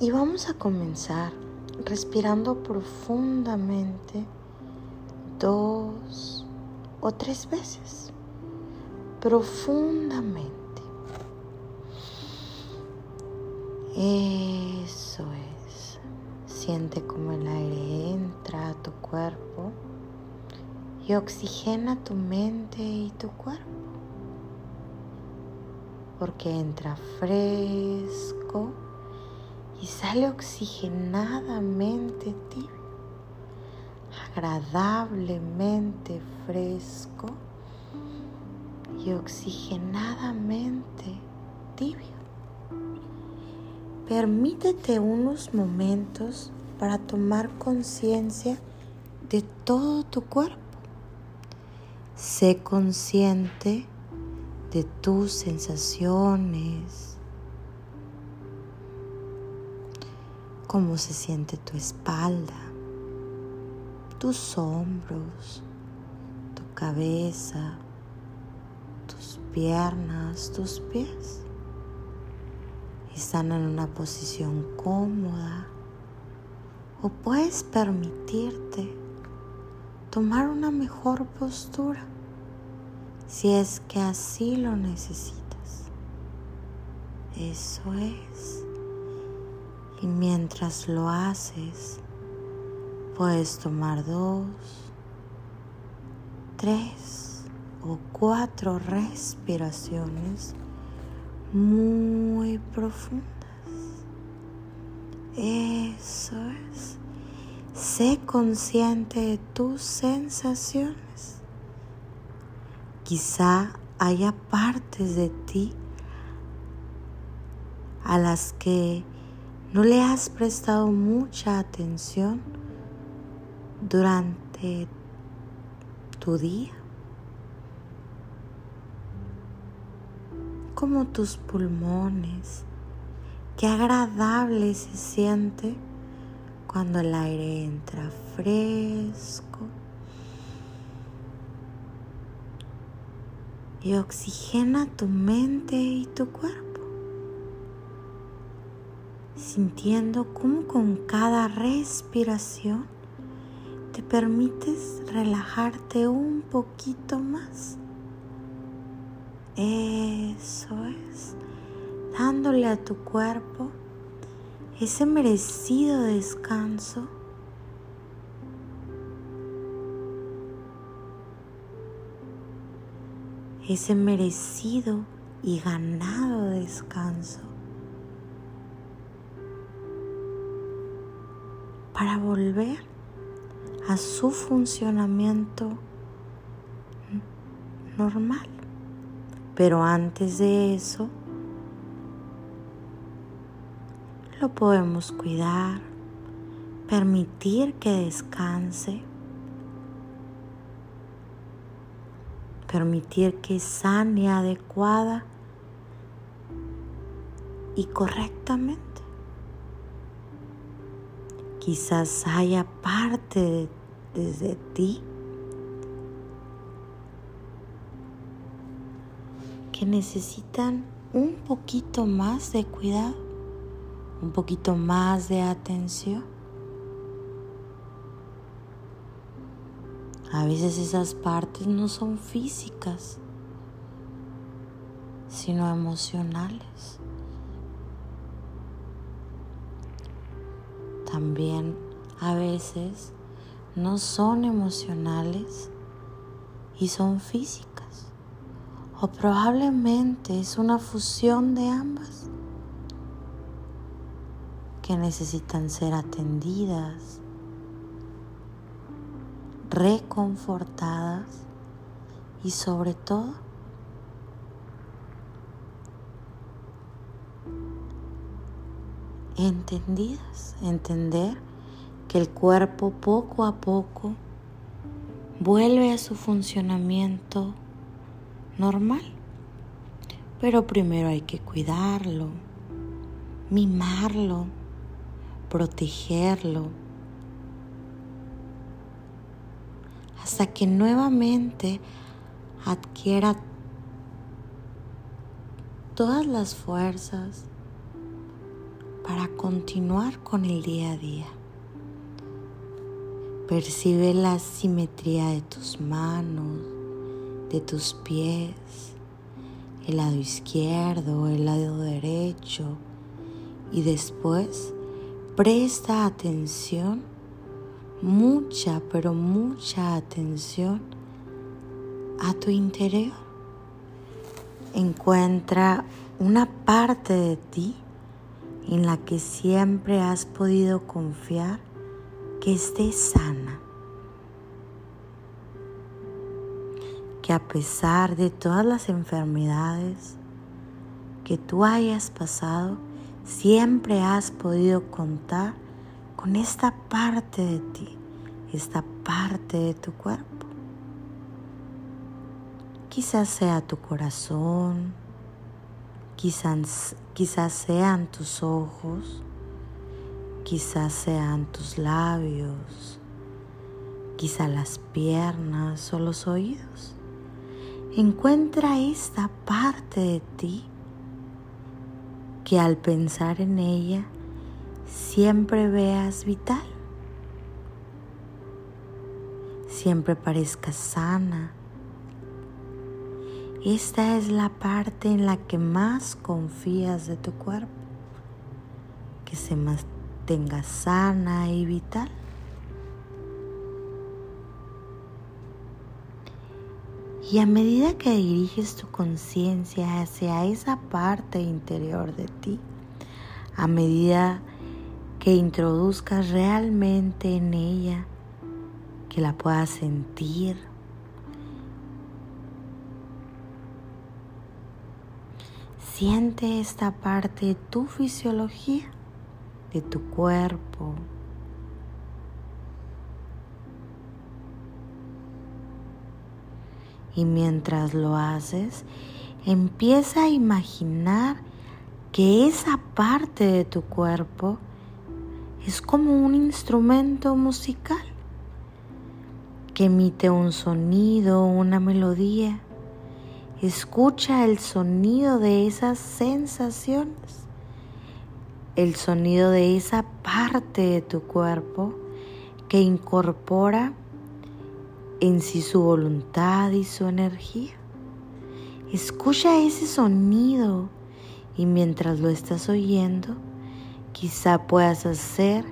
Y vamos a comenzar respirando profundamente dos o tres veces. Profundamente. Eso es. Siente como el aire entra a tu cuerpo y oxigena tu mente y tu cuerpo. Porque entra fresco y sale oxigenadamente tibio, agradablemente fresco y oxigenadamente tibio. Permítete unos momentos para tomar conciencia de todo tu cuerpo. Sé consciente de tus sensaciones, cómo se siente tu espalda, tus hombros, tu cabeza, tus piernas, tus pies. Están en una posición cómoda o puedes permitirte tomar una mejor postura si es que así lo necesitas. Eso es. Y mientras lo haces, puedes tomar dos, tres o cuatro respiraciones muy profundas. Eso es. Sé consciente de tus sensaciones. Quizá haya partes de ti a las que no le has prestado mucha atención durante tu día. Como tus pulmones. Qué agradable se siente cuando el aire entra fresco y oxigena tu mente y tu cuerpo sintiendo cómo con cada respiración te permites relajarte un poquito más. Eso es, dándole a tu cuerpo ese merecido descanso. Ese merecido y ganado descanso. Para volver a su funcionamiento normal. Pero antes de eso, lo podemos cuidar, permitir que descanse, permitir que sane adecuada y correctamente. Quizás haya parte desde ti que necesitan un poquito más de cuidado, un poquito más de atención. A veces esas partes no son físicas, sino emocionales. También a veces no son emocionales y son físicas. O probablemente es una fusión de ambas que necesitan ser atendidas, reconfortadas y sobre todo entendidas, entender que el cuerpo poco a poco vuelve a su funcionamiento normal. Pero primero hay que cuidarlo, mimarlo, protegerlo, hasta que nuevamente adquiera todas las fuerzas para continuar con el día a día. Percibe la simetría de tus manos, de tus pies, el lado izquierdo, el lado derecho y después presta atención, mucha, pero mucha atención a tu interior. Encuentra una parte de ti en la que siempre has podido confiar que esté sana. Que a pesar de todas las enfermedades que tú hayas pasado, siempre has podido contar con esta parte de ti, esta parte de tu cuerpo. Quizás sea tu corazón, quizás, quizás sean tus ojos, quizás sean tus labios, quizás las piernas o los oídos. Encuentra esta parte de ti que al pensar en ella siempre veas vital, siempre parezca sana, esta es la parte en la que más confías de tu cuerpo, que se mantenga sana y vital. Y a medida que diriges tu conciencia hacia esa parte interior de ti, a medida que introduzcas realmente en ella, que la puedas sentir, Siente esta parte de tu fisiología, de tu cuerpo. Y mientras lo haces, empieza a imaginar que esa parte de tu cuerpo es como un instrumento musical que emite un sonido, una melodía Escucha el sonido de esas sensaciones, el sonido de esa parte de tu cuerpo que incorpora en sí su voluntad y su energía. Escucha ese sonido y mientras lo estás oyendo, quizá puedas hacer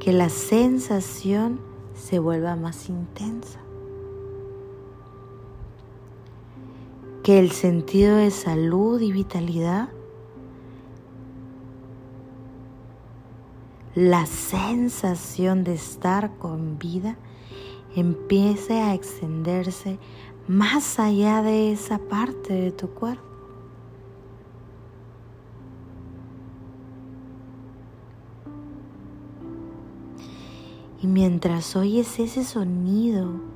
que la sensación se vuelva más intensa. Que el sentido de salud y vitalidad, la sensación de estar con vida empiece a extenderse más allá de esa parte de tu cuerpo. Y mientras oyes ese sonido,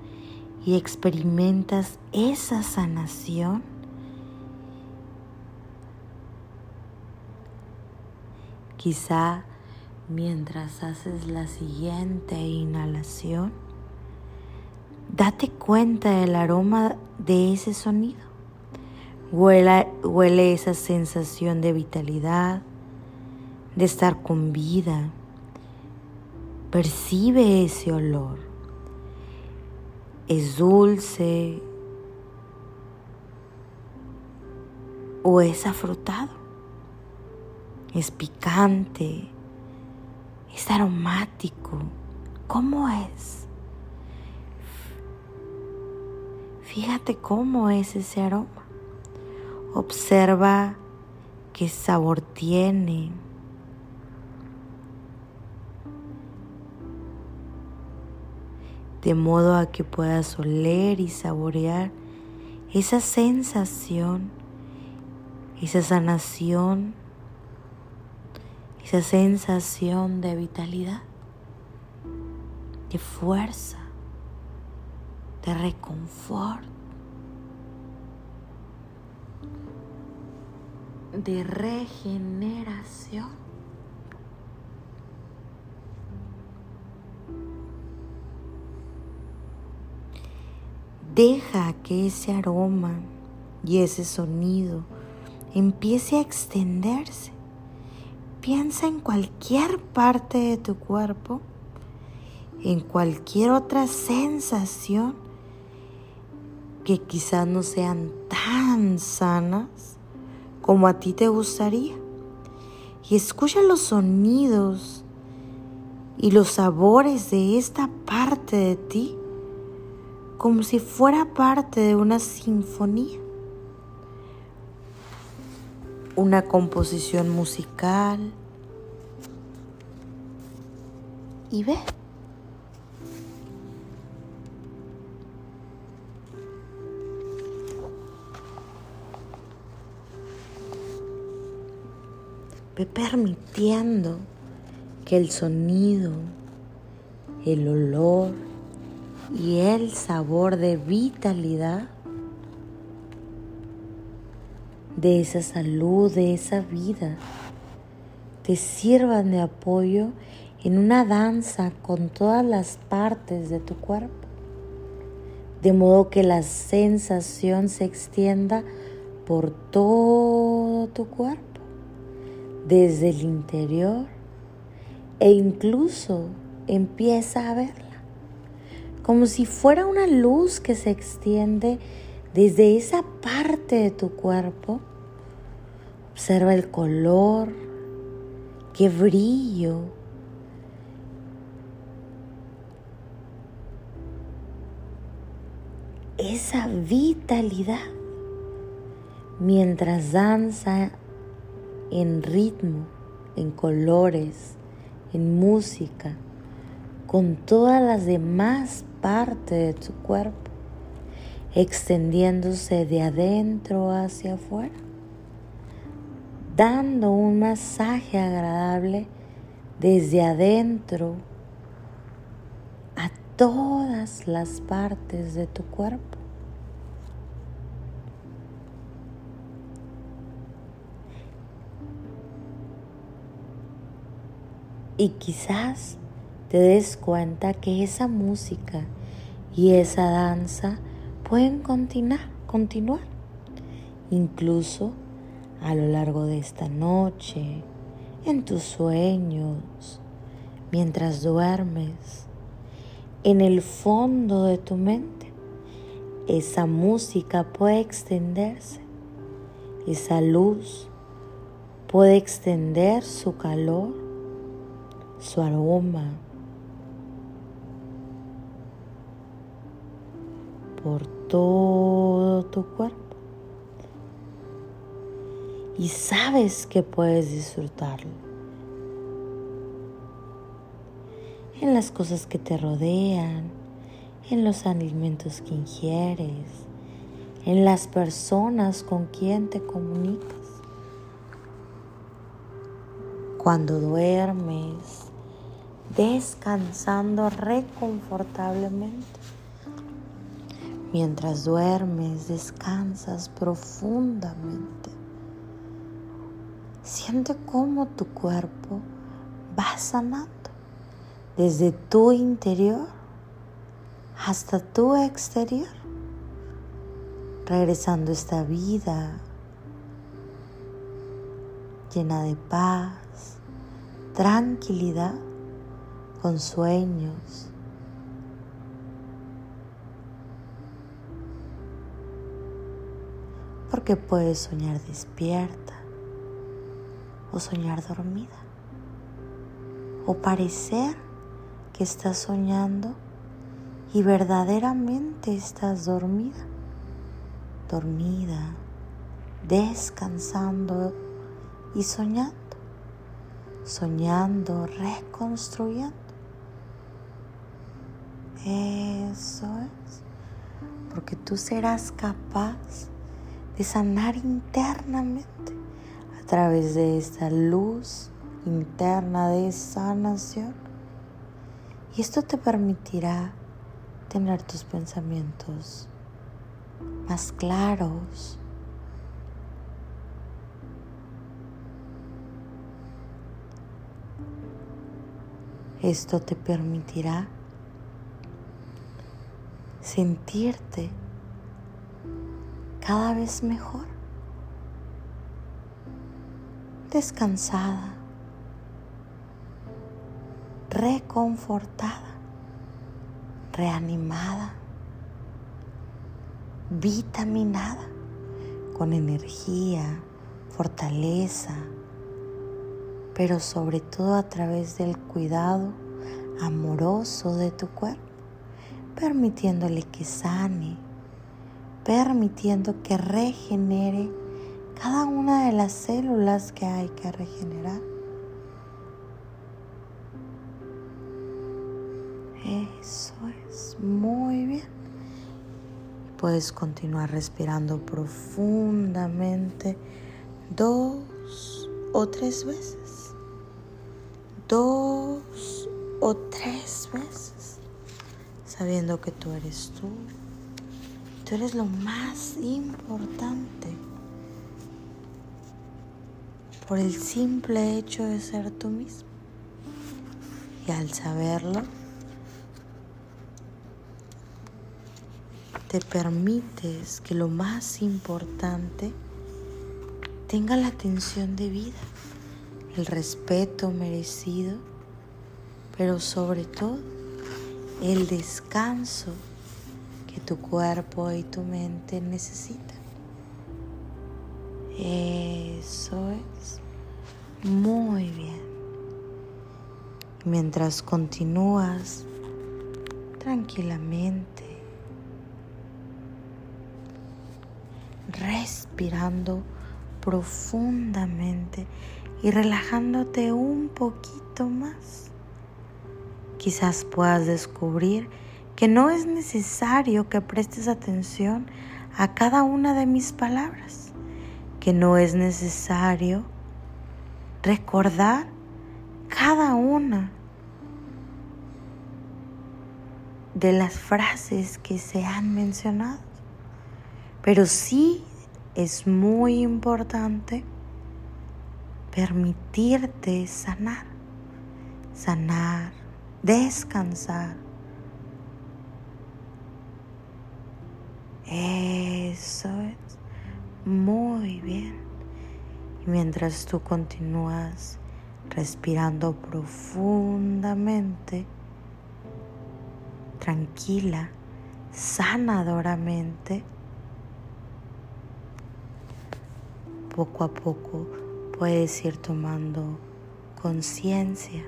y experimentas esa sanación, quizá mientras haces la siguiente inhalación, date cuenta del aroma de ese sonido. Huele, huele esa sensación de vitalidad, de estar con vida. Percibe ese olor es dulce o es afrutado, es picante, es aromático. ¿Cómo es? Fíjate cómo es ese aroma. Observa qué sabor tiene. De modo a que puedas oler y saborear esa sensación, esa sanación, esa sensación de vitalidad, de fuerza, de reconfort, de regeneración. Deja que ese aroma y ese sonido empiece a extenderse piensa en cualquier parte de tu cuerpo, en cualquier otra sensación que quizás no sean tan sanas como a ti te gustaría. Y escucha los sonidos y los sabores de esta parte de ti como si fuera parte de una sinfonía, una composición musical. Y ve. Ve permitiendo que el sonido, el olor, y el sabor de vitalidad de esa salud, de esa vida, te sirvan de apoyo en una danza con todas las partes de tu cuerpo, de modo que la sensación se extienda por todo tu cuerpo, desde el interior e incluso empieza a verla como si fuera una luz que se extiende desde esa parte de tu cuerpo. Observa el color, qué brillo. Esa vitalidad mientras danza en ritmo, en colores, en música, con todas las demás parte de tu cuerpo, extendiéndose de adentro hacia afuera, dando un masaje agradable desde adentro a todas las partes de tu cuerpo. Y quizás te des cuenta que esa música y esa danza pueden continuar, continuar, incluso a lo largo de esta noche, en tus sueños, mientras duermes, en el fondo de tu mente. Esa música puede extenderse, esa luz puede extender su calor, su aroma, por todo tu cuerpo. Y sabes que puedes disfrutarlo. En las cosas que te rodean, en los alimentos que ingieres, en las personas con quien te comunicas. Cuando duermes, descansando reconfortablemente Mientras duermes, descansas profundamente. Siente cómo tu cuerpo va sanando desde tu interior hasta tu exterior, regresando esta vida llena de paz, tranquilidad, con sueños porque puedes soñar despierta o soñar dormida o parecer que estás soñando y verdaderamente estás dormida, dormida, descansando y soñando, soñando, reconstruyendo. Eso es, porque tú serás capaz de sanar internamente a través de esta luz interna de sanación. Y esto te permitirá tener tus pensamientos más claros. Esto te permitirá sentirte cada vez mejor, descansada, reconfortada, reanimada, vitaminada, con energía, fortaleza, pero sobre todo a través del cuidado amoroso de tu cuerpo, permitiéndole que sane, permitiendo que regenere cada una de las células que hay que regenerar. Eso es muy bien. Puedes continuar respirando profundamente dos o tres veces. Dos o tres veces. Sabiendo que tú eres tú. Tú eres lo más importante por el simple hecho de ser tú mismo. Y al saberlo, te permites que lo más importante tenga la atención debida, el respeto merecido, pero sobre todo el descanso que tu cuerpo y tu mente necesitan. Eso es. Muy bien. Mientras continúas tranquilamente, respirando profundamente y relajándote un poquito más, quizás puedas descubrir que no es necesario que prestes atención a cada una de mis palabras que no es necesario recordar cada una de las frases que se han mencionado. Pero sí es muy importante permitirte sanar, sanar, descansar. Eso es. Muy bien. Y mientras tú continúas respirando profundamente, tranquila, sanadoramente, poco a poco puedes ir tomando conciencia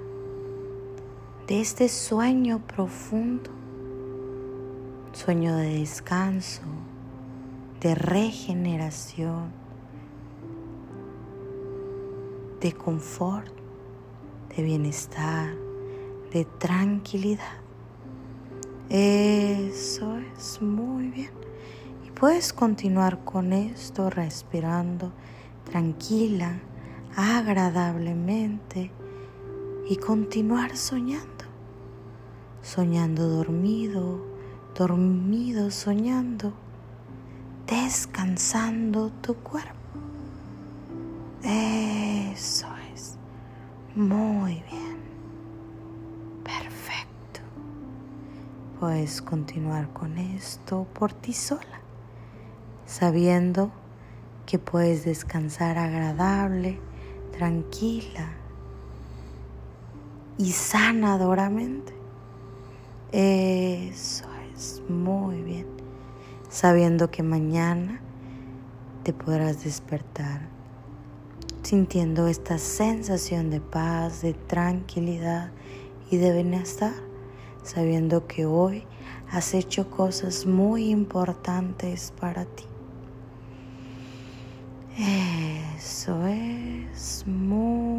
de este sueño profundo, sueño de descanso, de regeneración, de confort, de bienestar, de tranquilidad. Eso es muy bien. Y puedes continuar con esto respirando tranquila, agradablemente y continuar soñando. Soñando dormido, dormido soñando descansando tu cuerpo. Eso es. Muy bien. Perfecto. Puedes continuar con esto por ti sola, sabiendo que puedes descansar agradable, tranquila y sanadoramente. Eso muy bien sabiendo que mañana te podrás despertar sintiendo esta sensación de paz, de tranquilidad y de bienestar, sabiendo que hoy has hecho cosas muy importantes para ti. Eso es muy.